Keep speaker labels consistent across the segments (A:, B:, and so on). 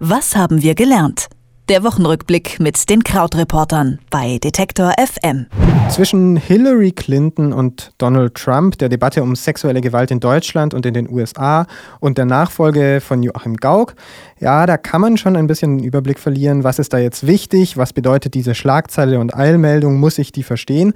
A: Was haben wir gelernt? Der Wochenrückblick mit den Krautreportern bei Detektor FM.
B: Zwischen Hillary Clinton und Donald Trump, der Debatte um sexuelle Gewalt in Deutschland und in den USA und der Nachfolge von Joachim Gauck, ja, da kann man schon ein bisschen den Überblick verlieren, was ist da jetzt wichtig, was bedeutet diese Schlagzeile und Eilmeldung, muss ich die verstehen?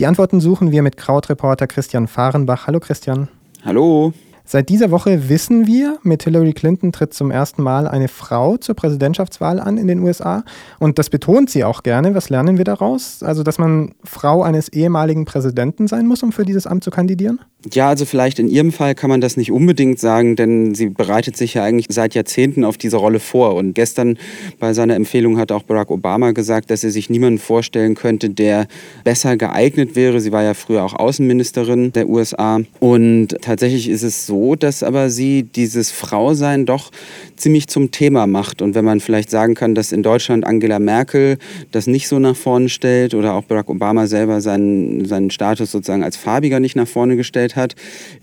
B: Die Antworten suchen wir mit Krautreporter Christian Fahrenbach. Hallo Christian.
C: Hallo.
B: Seit dieser Woche wissen wir, mit Hillary Clinton tritt zum ersten Mal eine Frau zur Präsidentschaftswahl an in den USA. Und das betont sie auch gerne. Was lernen wir daraus? Also, dass man Frau eines ehemaligen Präsidenten sein muss, um für dieses Amt zu kandidieren?
C: Ja, also vielleicht in Ihrem Fall kann man das nicht unbedingt sagen, denn sie bereitet sich ja eigentlich seit Jahrzehnten auf diese Rolle vor. Und gestern bei seiner Empfehlung hat auch Barack Obama gesagt, dass er sich niemanden vorstellen könnte, der besser geeignet wäre. Sie war ja früher auch Außenministerin der USA. Und tatsächlich ist es so, dass aber sie dieses Frausein doch ziemlich zum Thema macht. Und wenn man vielleicht sagen kann, dass in Deutschland Angela Merkel das nicht so nach vorne stellt oder auch Barack Obama selber seinen, seinen Status sozusagen als farbiger nicht nach vorne gestellt gestellt hat,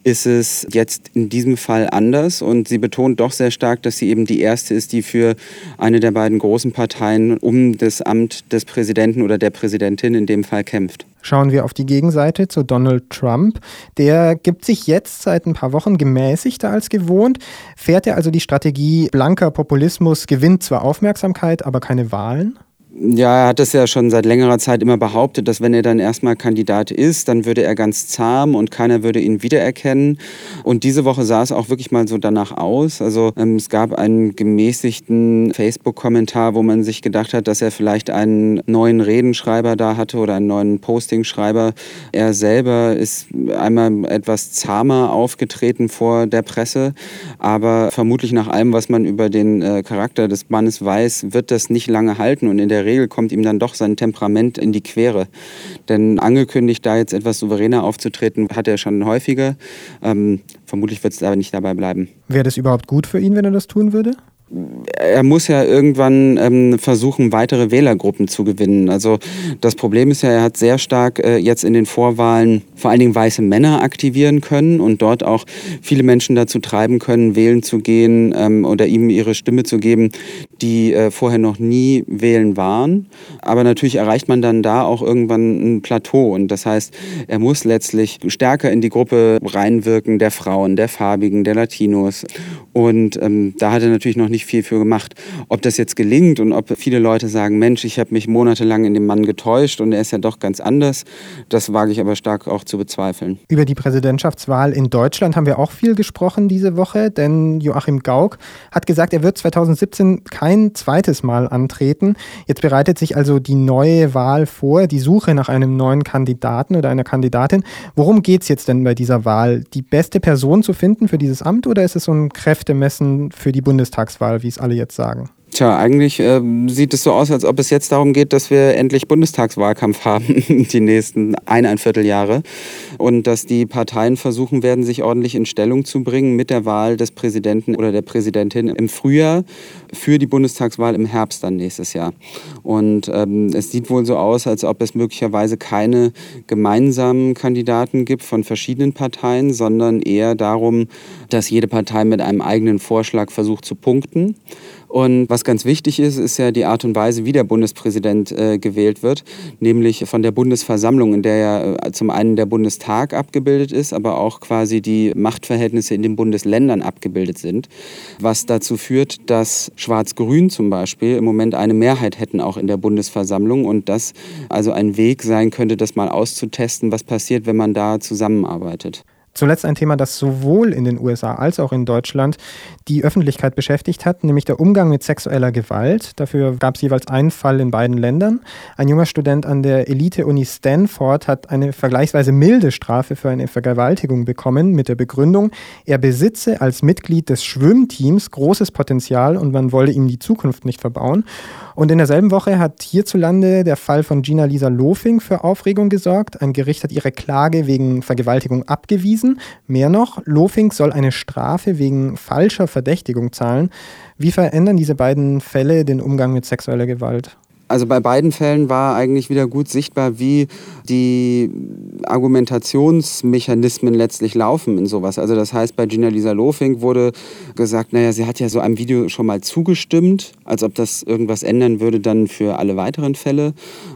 C: ist es jetzt in diesem Fall anders. Und sie betont doch sehr stark, dass sie eben die erste ist, die für eine der beiden großen Parteien um das Amt des Präsidenten oder der Präsidentin in dem Fall kämpft.
B: Schauen wir auf die Gegenseite zu Donald Trump. Der gibt sich jetzt seit ein paar Wochen gemäßigter als gewohnt. Fährt er also die Strategie blanker Populismus, gewinnt zwar Aufmerksamkeit, aber keine Wahlen?
C: Ja, er hat es ja schon seit längerer Zeit immer behauptet, dass wenn er dann erstmal Kandidat ist, dann würde er ganz zahm und keiner würde ihn wiedererkennen. Und diese Woche sah es auch wirklich mal so danach aus. Also ähm, es gab einen gemäßigten Facebook-Kommentar, wo man sich gedacht hat, dass er vielleicht einen neuen Redenschreiber da hatte oder einen neuen Postingschreiber. Er selber ist einmal etwas zahmer aufgetreten vor der Presse, aber vermutlich nach allem, was man über den äh, Charakter des Mannes weiß, wird das nicht lange halten und in der Regel kommt ihm dann doch sein Temperament in die Quere. Denn angekündigt, da jetzt etwas souveräner aufzutreten, hat er schon häufiger. Ähm, vermutlich wird es aber nicht dabei bleiben.
B: Wäre das überhaupt gut für ihn, wenn er das tun würde?
C: er muss ja irgendwann ähm, versuchen, weitere Wählergruppen zu gewinnen. Also das Problem ist ja, er hat sehr stark äh, jetzt in den Vorwahlen vor allen Dingen weiße Männer aktivieren können und dort auch viele Menschen dazu treiben können, wählen zu gehen ähm, oder ihm ihre Stimme zu geben, die äh, vorher noch nie wählen waren. Aber natürlich erreicht man dann da auch irgendwann ein Plateau und das heißt, er muss letztlich stärker in die Gruppe reinwirken der Frauen, der Farbigen, der Latinos. Und ähm, da hat er natürlich noch nicht viel für gemacht. Ob das jetzt gelingt und ob viele Leute sagen, Mensch, ich habe mich monatelang in dem Mann getäuscht und er ist ja doch ganz anders, das wage ich aber stark auch zu bezweifeln.
B: Über die Präsidentschaftswahl in Deutschland haben wir auch viel gesprochen diese Woche, denn Joachim Gauck hat gesagt, er wird 2017 kein zweites Mal antreten. Jetzt bereitet sich also die neue Wahl vor, die Suche nach einem neuen Kandidaten oder einer Kandidatin. Worum geht es jetzt denn bei dieser Wahl? Die beste Person zu finden für dieses Amt oder ist es so ein Kräftemessen für die Bundestagswahl, wie es alle jetzt sagen?
C: Tja, eigentlich äh, sieht es so aus, als ob es jetzt darum geht, dass wir endlich Bundestagswahlkampf haben, die nächsten eineinviertel Jahre. Und dass die Parteien versuchen werden, sich ordentlich in Stellung zu bringen mit der Wahl des Präsidenten oder der Präsidentin im Frühjahr für die Bundestagswahl im Herbst dann nächstes Jahr. Und ähm, es sieht wohl so aus, als ob es möglicherweise keine gemeinsamen Kandidaten gibt von verschiedenen Parteien, sondern eher darum, dass jede Partei mit einem eigenen Vorschlag versucht zu punkten. Und was ganz wichtig ist, ist ja die Art und Weise, wie der Bundespräsident äh, gewählt wird, nämlich von der Bundesversammlung, in der ja äh, zum einen der Bundestag abgebildet ist, aber auch quasi die Machtverhältnisse in den Bundesländern abgebildet sind, was dazu führt, dass Schwarz-Grün zum Beispiel im Moment eine Mehrheit hätten auch in der Bundesversammlung und das also ein Weg sein könnte, das mal auszutesten, was passiert, wenn man da zusammenarbeitet.
B: Zuletzt ein Thema, das sowohl in den USA als auch in Deutschland die Öffentlichkeit beschäftigt hat, nämlich der Umgang mit sexueller Gewalt. Dafür gab es jeweils einen Fall in beiden Ländern. Ein junger Student an der Elite-Uni Stanford hat eine vergleichsweise milde Strafe für eine Vergewaltigung bekommen mit der Begründung, er besitze als Mitglied des Schwimmteams großes Potenzial und man wolle ihm die Zukunft nicht verbauen. Und in derselben Woche hat hierzulande der Fall von Gina Lisa Lofing für Aufregung gesorgt. Ein Gericht hat ihre Klage wegen Vergewaltigung abgewiesen. Mehr noch, Lofing soll eine Strafe wegen falscher Verdächtigung zahlen. Wie verändern diese beiden Fälle den Umgang mit sexueller Gewalt?
C: Also bei beiden Fällen war eigentlich wieder gut sichtbar, wie die Argumentationsmechanismen letztlich laufen in sowas. Also das heißt, bei Gina Lisa Lofink wurde gesagt, naja, sie hat ja so einem Video schon mal zugestimmt, als ob das irgendwas ändern würde dann für alle weiteren Fälle.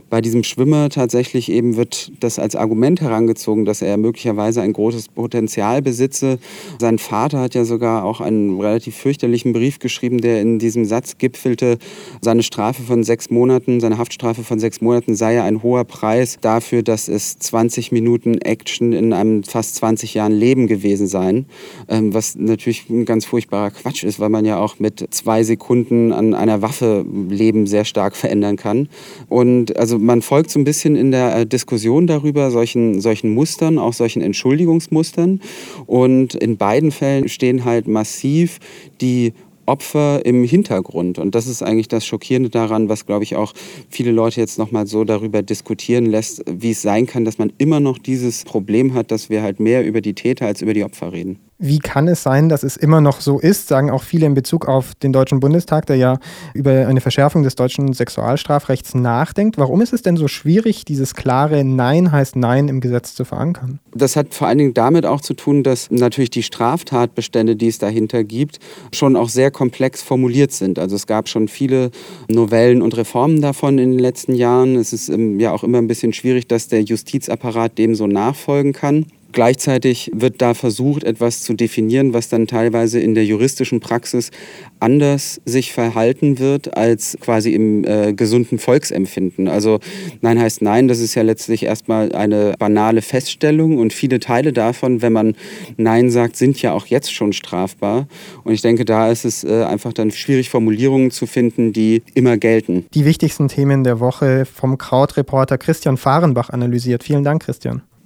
C: Bei diesem Schwimmer tatsächlich eben wird das als Argument herangezogen, dass er möglicherweise ein großes Potenzial besitze. Sein Vater hat ja sogar auch einen relativ fürchterlichen Brief geschrieben, der in diesem Satz gipfelte, seine Strafe von sechs Monaten, seine Haftstrafe von sechs Monaten sei ja ein hoher Preis dafür, dass es 20 Minuten Action in einem fast 20 Jahren Leben gewesen seien. Ähm, was natürlich ein ganz furchtbarer Quatsch ist, weil man ja auch mit zwei Sekunden an einer Waffe Leben sehr stark verändern kann. Und also man folgt so ein bisschen in der äh, Diskussion darüber, solchen, solchen Mustern, auch solchen Entschuldigungsmustern. Und in beiden Fällen stehen halt massiv die Opfer im Hintergrund. Und das ist eigentlich das Schockierende daran, was, glaube ich, auch viele Leute jetzt nochmal so darüber diskutieren lässt, wie es sein kann, dass man immer noch dieses Problem hat, dass wir halt mehr über die Täter als über die Opfer reden.
B: Wie kann es sein, dass es immer noch so ist, sagen auch viele in Bezug auf den Deutschen Bundestag, der ja über eine Verschärfung des deutschen Sexualstrafrechts nachdenkt. Warum ist es denn so schwierig, dieses klare Nein heißt Nein im Gesetz zu verankern?
C: Das hat vor allen Dingen damit auch zu tun, dass natürlich die Straftatbestände, die es dahinter gibt, schon auch sehr komplex formuliert sind. Also es gab schon viele Novellen und Reformen davon in den letzten Jahren. Es ist ähm, ja auch immer ein bisschen schwierig, dass der Justizapparat dem so nachfolgen kann. Gleichzeitig wird da versucht, etwas zu definieren, was dann teilweise in der juristischen Praxis anders sich verhalten wird als quasi im äh, gesunden Volksempfinden. Also Nein heißt Nein, das ist ja letztlich erstmal eine banale Feststellung und viele Teile davon, wenn man Nein sagt, sind ja auch jetzt schon strafbar. Und ich denke, da ist es äh, einfach dann schwierig, Formulierungen zu finden, die immer gelten.
B: Die wichtigsten Themen der Woche vom Krautreporter Christian Fahrenbach analysiert. Vielen Dank, Christian.